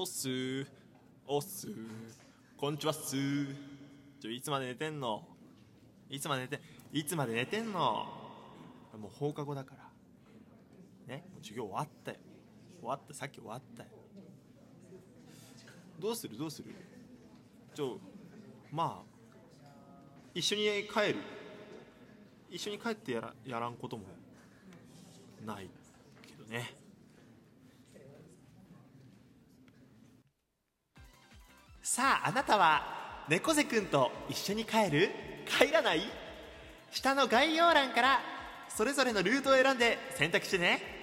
おっす。ーおっす。ーこんにちはっす。ーちょいつまで寝てんの？いつまで寝ていつまで寝てんの？もう放課後だから。ね？もう授業終わったよ。終わった。さっき終わったよ。どうする？どうする？ちょまあ一緒に帰る？一緒に帰ってやらやらんこともないけどね。さああなたは猫背くんと一緒に帰る？帰らない？下の概要欄からそれぞれのルートを選んで選択してね。